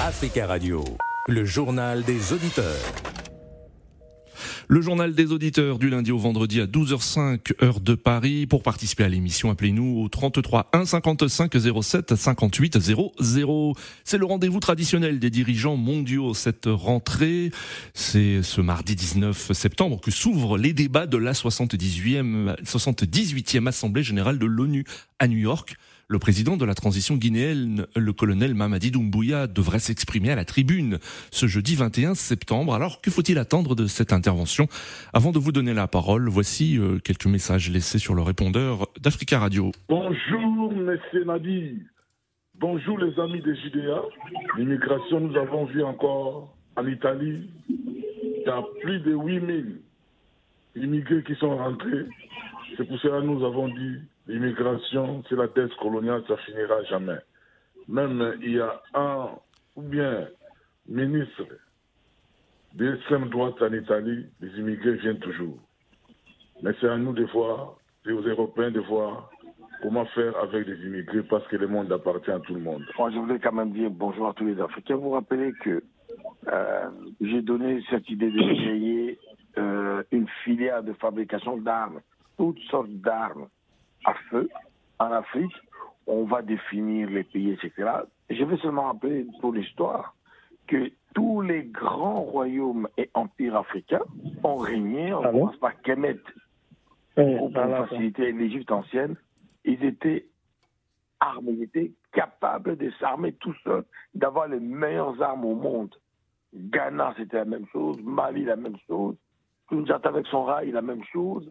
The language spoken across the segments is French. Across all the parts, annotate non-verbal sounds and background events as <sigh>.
Africa Radio, le journal des auditeurs. Le journal des auditeurs du lundi au vendredi à 12h05 heure de Paris. Pour participer à l'émission, appelez-nous au 33 1 55 07 58 00. C'est le rendez-vous traditionnel des dirigeants mondiaux cette rentrée. C'est ce mardi 19 septembre que s'ouvrent les débats de la 78e, 78e Assemblée générale de l'ONU à New York. Le président de la transition guinéenne, le colonel Mamadi Doumbouya, devrait s'exprimer à la tribune ce jeudi 21 septembre. Alors, que faut-il attendre de cette intervention? Avant de vous donner la parole, voici euh, quelques messages laissés sur le répondeur d'Africa Radio. Bonjour, monsieur Nadi. Bonjour, les amis des JDA. L'immigration, nous avons vu encore en Italie, il y a plus de 8000 immigrés qui sont rentrés. C'est pour cela que nous avons dit l'immigration, c'est la dette coloniale, ça finira jamais. Même il y a un ou bien ministre d'extrême droite en Italie, les immigrés viennent toujours. Mais c'est à nous de voir, c'est aux Européens de voir comment faire avec les immigrés parce que le monde appartient à tout le monde. Moi, je voudrais quand même dire bonjour à tous les Africains. Vous rappelez que euh, j'ai donné cette idée de <coughs> créer euh, une filière de fabrication d'armes, toutes sortes d'armes à feu en Afrique. On va définir les pays, etc. Je veux seulement rappeler pour l'histoire que tous les grands royaumes et empires africains ont régné, on commence par Kemet, pour faciliter l'Égypte ancienne, ils étaient armés, ils étaient capables de s'armer tout seuls, d'avoir les meilleures armes au monde. Ghana, c'était la même chose, Mali, la même chose, Kunjata avec son rail, la même chose,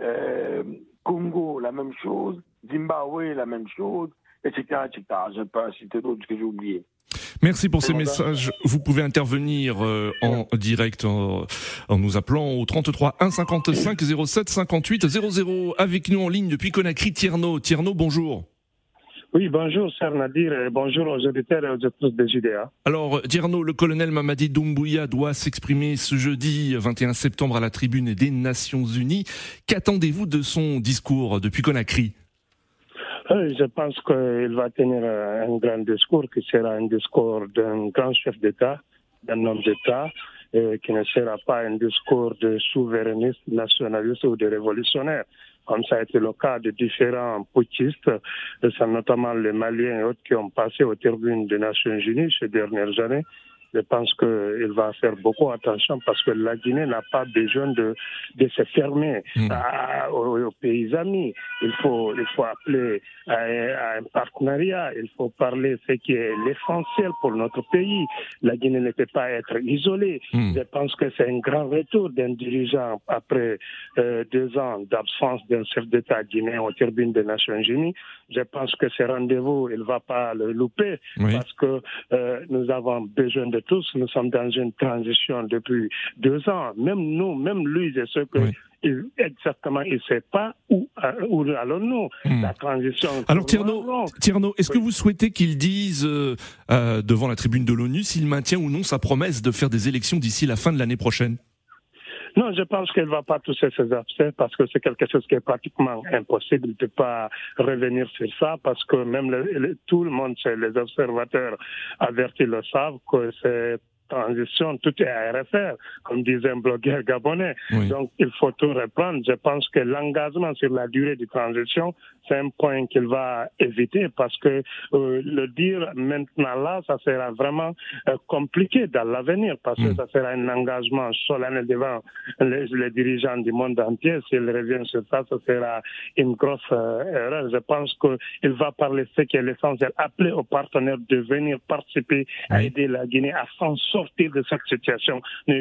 euh, Congo, la même chose, Zimbabwe, la même chose, etc. etc. Je ne peux pas citer d'autres que j'ai oubliés. Merci pour ces messages. Vous pouvez intervenir euh, en direct en, nous appelant au 33 1 55 07 58 00. Avec nous en ligne depuis Conakry, Tierno. Tierno, bonjour. Oui, bonjour, Sir Nadir, et bonjour aux auditeurs et aux auditrices de JDA. Alors, Tierno, le colonel Mamadi Doumbouya doit s'exprimer ce jeudi 21 septembre à la tribune des Nations Unies. Qu'attendez-vous de son discours depuis Conakry? Je pense qu'il va tenir un grand discours qui sera un discours d'un grand chef d'État, d'un homme d'État, qui ne sera pas un discours de souverainiste, nationaliste ou de révolutionnaire. Comme ça a été le cas de différents putschistes, notamment les Maliens et autres qui ont passé au tribune des Nations Unies ces dernières années je pense qu'il va faire beaucoup attention parce que la Guinée n'a pas besoin de, de se fermer hmm. aux, pays amis. Il faut, il faut appeler à, un partenariat, il faut parler ce qui est l'essentiel pour notre pays. La Guinée ne peut pas être isolée. Hmm. Je pense que c'est un grand retour d'un dirigeant après euh, deux ans d'absence d'un chef d'État guinéen au tribune des Nations Unies. Je pense que ce rendez-vous, il ne va pas le louper parce que euh, nous avons besoin de tous, nous sommes dans une transition depuis deux ans. Même nous, même lui, je sais que exactement, il ne sait pas où, euh, où allons-nous. Hmm. La transition. Alors Tierno, est-ce que vous souhaitez qu'il dise euh, euh, devant la tribune de l'ONU s'il maintient ou non sa promesse de faire des élections d'ici la fin de l'année prochaine? Non, je pense qu'elle va pas toucher ces aspects parce que c'est quelque chose qui est pratiquement impossible. Peut pas revenir sur ça parce que même tout le monde, les observateurs avertis le savent que c'est transition, tout est à refaire, comme disait un blogueur gabonais. Donc, il faut tout reprendre. Je pense que l'engagement sur la durée de transition, c'est un point qu'il va éviter parce que euh, le dire maintenant là, ça sera vraiment euh, compliqué dans l'avenir parce que mm. ça sera un engagement solennel devant les, dirigeants du monde entier. S'il revient sur ça, ça sera une grosse euh, erreur. Je pense qu'il va parler ce qui est l'essentiel, appeler aux partenaires de venir participer à aider la Guinée à s'en sortir de cette situation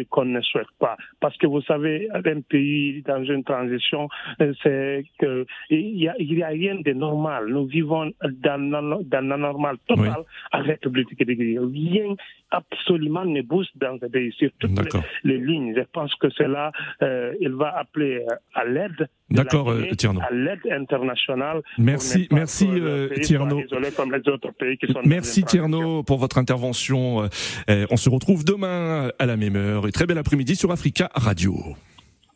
qu'on ne souhaite pas. Parce que vous savez, un pays dans une transition, c'est qu'il y a, il y a rien de normal. Nous vivons dans, dans l'anormal total à la République. Rien absolument ne bouge dans ce pays sur toutes les, lignes. Je pense que cela, euh, il va appeler euh, à l'aide. D'accord, euh, Tierno. À l'aide internationale. Merci, merci Tierno. Merci Tierno pour votre intervention. on se retrouve demain à la même heure et très bel après-midi sur Africa Radio.